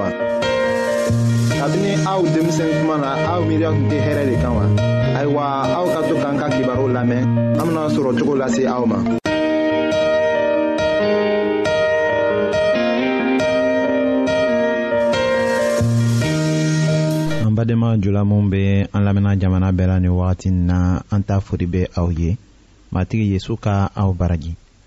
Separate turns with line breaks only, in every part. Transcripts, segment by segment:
wa. kabini aw denmisɛn kuma na aw miiriya tun tɛ hɛrɛ de kan wa. ayiwa aw ka to k'an ka kibaru lamɛn an bena sɔrɔ cogo lase aw ma.
an badenma jula minw be an lamɛnna jamana bɛɛ la ni wagati na an ta fori be aw ye matigi yezu ka aw baraji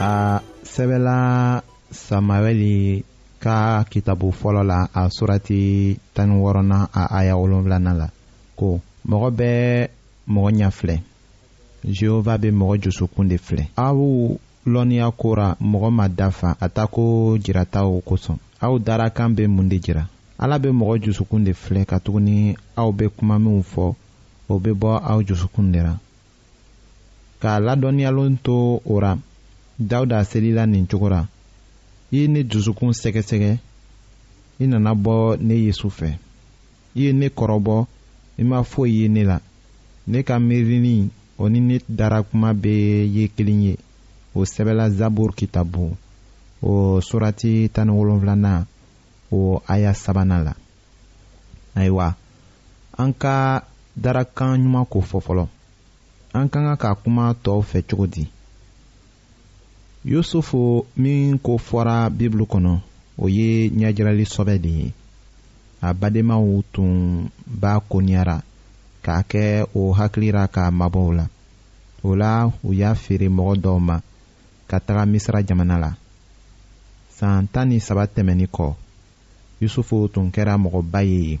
a sɛbɛla samuɛli ka kitabu fɔlɔ la a surati tan ni wɔɔrɔnan a aya wolonwulanan la ko mɔgɔ bɛɛ mɔgɔ ɲɛ filɛ jehova bɛ mɔgɔ jusukun de filɛ aw lɔnniya kora mɔgɔ ma dafa a ta ko jirataw kosɔn aw dara kan bɛ mun de jira ala bɛ mɔgɔ jusukun de filɛ katuguni aw bɛ kuma minw fɔ o bɛ bɔ aw jusukun de ra k'a ladɔnniyalen to o ra dawuda selila nin cogo ra i ne dusukun sɛgɛsɛgɛ i nana bɔ ne yesu fɛ i ye ne kɔrɔbɔ i ma foyi ye ne la ne ka miirini o ni ne dara kuma bɛɛ ye kelen ye o sɛbɛla zaburu kitabu o surati tan ni wolonwulanan o aya sabanan la ayiwa an ka darakan ɲuman ko fɔ fɔlɔ an ka kan ka kuma tɔw fɛ cogo di yusufu min ko fɔra bibulu kɔnɔ o ye ɲɛjirali sɔbɛ de ye a badenmaw tun b'a koniyara k'a kɛ o hakilira k'a mabɔw la o la u y'a feere mɔgɔ dɔw ma ka taga misira jamana la san tan ni saba tɛmɛnni kɔ yusufu tun kɛra mɔgɔba ye yen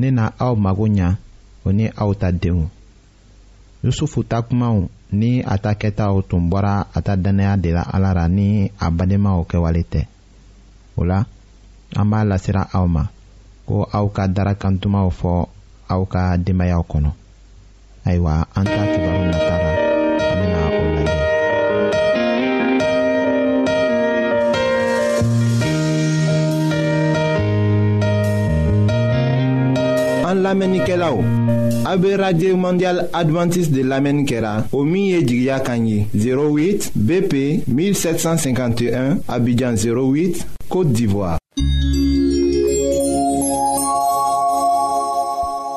ne na aw
mago ɲa o ni aw ta denw yusufu ta kumaw ni a ta kɛtaw tun bɔra a ta dannaya de la ala ra ni a badenmaw kɛwale tɛ o la an b'a lasira aw ma ko aw ka darakantumaw fɔ aw ka denbayaw kɔnɔ ayiwa an ta kibaru nata la an bɛna o lajɛ.
an lamɛnnikɛlaw a bɛ radio mondial adventiste de lamɛnni kɛra o min ye jigiya kan ye 08 bp 1751 abidjan 08 côte d'ivoire.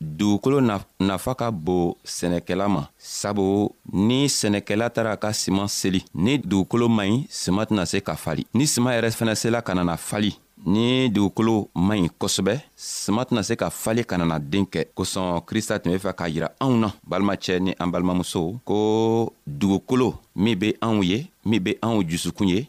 dugukolo nafa ka bon sɛnɛkɛla ma sabu ni sɛnɛkɛla taara ka siman seli ni dugukolo man ɲi sima tɛna se ka fali ni sima yɛrɛ fɛnɛ sela ka nana fali ni dugukolo man ɲi kosɛbɛ sima tɛna se ka fale ka nana den kɛ kosɔn krista tun be fɛ k'a yira anw na balimacɛ ni an balimamusow ko dugukolo min be anw ye min be anw jusukun ye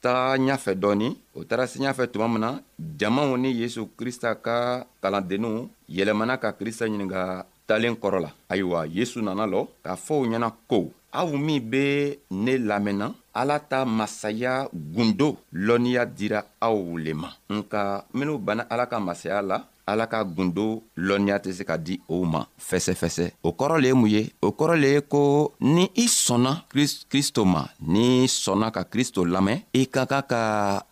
taa ɲafɛ dɔɔni o taara se ɲafɛ tuma min na jamaw ni yesu krista ka kalandenninw yɛlɛmana ka krista ɲininka talen kɔrɔ la ayiwa yesu nana lɔ k'a fɔ u ɲɛna ko aw min be ne lamɛnna ala ta masaya gundo lɔnniya dira aw le ma nka minw banna ala ka masaya la ala ka gundo lɔnniya tɛ se ka di o ma fɛsɛfɛsɛ o kɔrɔ le ye mun ye o kɔrɔ le ye ko ni i sɔnna kristo ma ni sɔnna ka kristo lamɛn i ka kan ka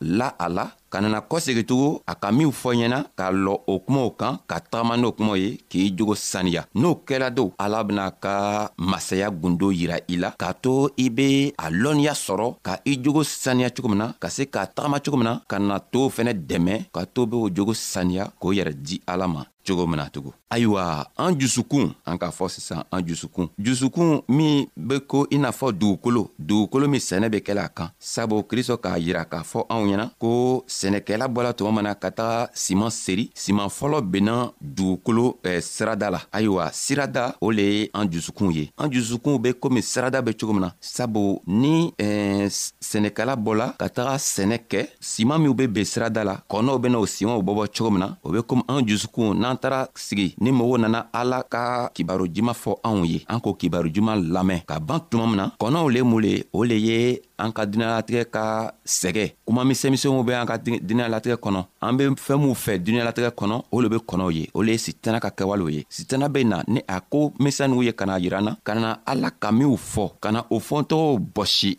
la a la ka nana kɔsegin tugun a ka minw fɔ ɲɛna k'a lɔ o kumaw kan ka tagama n'o kumaw ye k'i jogo saniya n'o kɛla don ala bena ka masaya gundo yira i la k'a to i be a lɔnniya sɔrɔ ka i jogo saniya cogo min na ka se k'a tagama cogo min na ka na tow fɛnɛ dɛmɛ ka to be o jogo saniya k'o yɛrɛ di ala ma cogo min na tugun ayiwa an jusukun an k'a fɔ sisan an jusukun jusukun min be ko i n'a fɔ dugukolo dugukolo min sɛnɛ be kɛla a kan sabu kristɔ k'a yira k'a fɔ anw ɲɛna ko sɛnɛkɛla bɔla tuma min na ka taga siman seri siman fɔlɔ benna dugukolo eh, sirada la ayiwa sirada o le ye an jusukun ye an jusukunw be komi sirada be cogo min na sabu ni eh, sɛnɛkɛla bɔla ka taga sɛnɛ kɛ siman minw be ben sirada la kɔnɔw bena o simanw bɔbɔ cogo min na o be komi an jusukunw n'an taara sigi ni mogo nana ala ka kibaru juman fɔ anw ye an k'o kibaru juman lamɛn ka ban tuma min na kɔnɔw le mun le o le ye an ka duniɲalatigɛ ka sɛgɛ kuma misɛnmisɛnw be an ka duniɲalatigɛ kɔnɔ an be fɛɛn minw fɛ duniɲalatigɛ kɔnɔ o le be kɔnɔw ye o le ye sitana ka kɛwalew ye sitana be na ni a ko misɛnninw ye ka na yiran na ka na ala ka minw fɔ ka na o fɔntɔgɔw bɔsi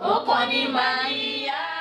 o
kɔni maliya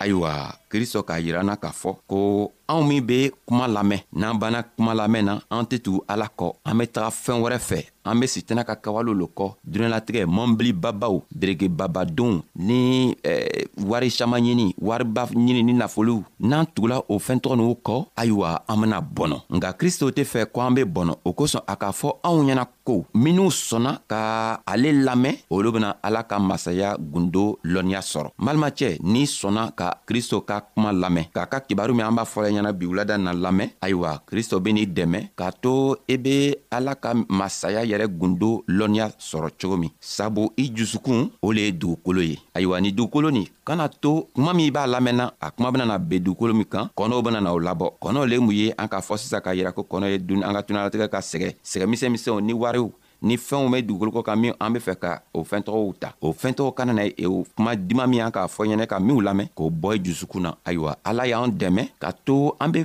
ayiwa kristɔ k'a yiranna k'a fɔ ko anw min be kuma lamɛn n'an banna kuma lamɛn na an tɛ tugu ala kɔ an be taga fɛɛn wɛrɛ fɛ an be sitana ka kawalo lo kɔ duniɲalatigɛ mɔnbilibabaw beregebabadonw ni eh, wari saman ɲini wariba ɲini ni nafolow n'an tugula o fɛɛn tɔgɔ n'u kɔ ayiwa an bena bɔnɔ nka kristo tɛ fɛ ko an be bɔnɔ o kosɔn a k'a fɔ anw ɲɛna ko minw sɔnna ka ale lamɛn olu bena ala ka masaya gundo lɔnniya sɔrɔ malimacɛ n'i sɔnna ka kristo ka kuma lamɛn k'a ka kibaru min an b'a fɔla ɲɛna bi wulada na lamɛn ayiwa kristo ben'i dɛmɛ k'a to i be ala ka masaya yɛrɛ gundo lɔnniya sɔrɔ cogo min sabu i jusukun o le ye dugukolo ye ayiwa ni dugukolo nin kana to kuma min b'a lamɛnna a kuma benana be dugukolo min kan kɔnɔw benana o labɔ kɔnɔ le mun ye an k'a fɔ sisan k'a yira ko kɔnɔ ye dun an ka tunalatigɛ ka sɛgɛ sɛgɛ misɛn misɛnw ni wariw ni fɛnw bɛ dugukolo kɔ kan min an be fɛ ka o fɛn tɔgɔw ta o fɛn tɔgɔ kana na e o kuma diman min an k'a fɔ ɲɛnɛ ka minw lamɛn k'o bɔ i jusukun na ayiwa ala y'an dɛmɛ ka to an be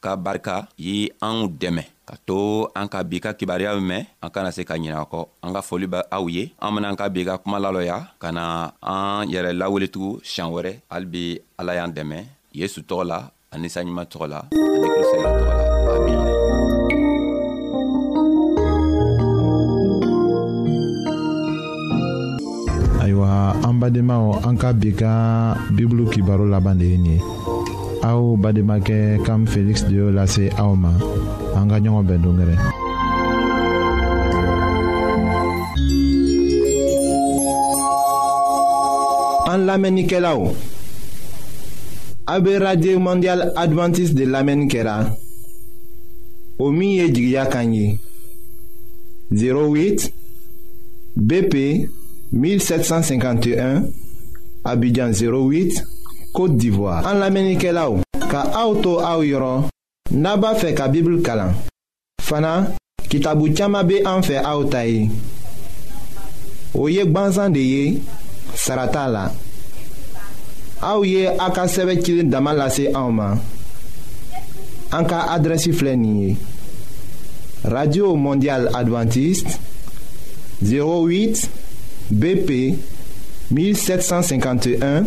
ka barika ye anw dɛmɛ ka to an ka bi ka kibaruyaw mɛn an kana se ka ɲinɛ kɔ an ka foli bɛ aw ye an bena ka bi ka kuma lalɔya ka na an yɛrɛ laweletugu siɲan wɛrɛ halibi ala y'an dɛmɛ yesu tɔgɔ la ani saɲuman tɔgɔ la ani krista yɛrɛ tɔgɔ la amina
ayiwa an badenmaw an ka bi ka bibulu kibaro laban de ye nin ye aw bademakɛ kam feliksi de y'o lase aw ma an ka ɲɔgɔn bɛn dongɛrɛ
an lamɛnnikɛlaw a be radio mondial adventiste de lamɛnni kɛra o min ye jigiya kan ye 08 BP 1751 Abidjan 08 Côte d'Ivoire. En l'Amérique là ka auto au yoro naba fe ka Bible kalan. Fana kitabu chama be en fe autai. Oye gbanzan de ye sarata la. Aw ye a ka sɛbɛ cili dama lase anw ma an ka adrɛsi filɛ nin ye radio mondial adventiste 08 BP 1751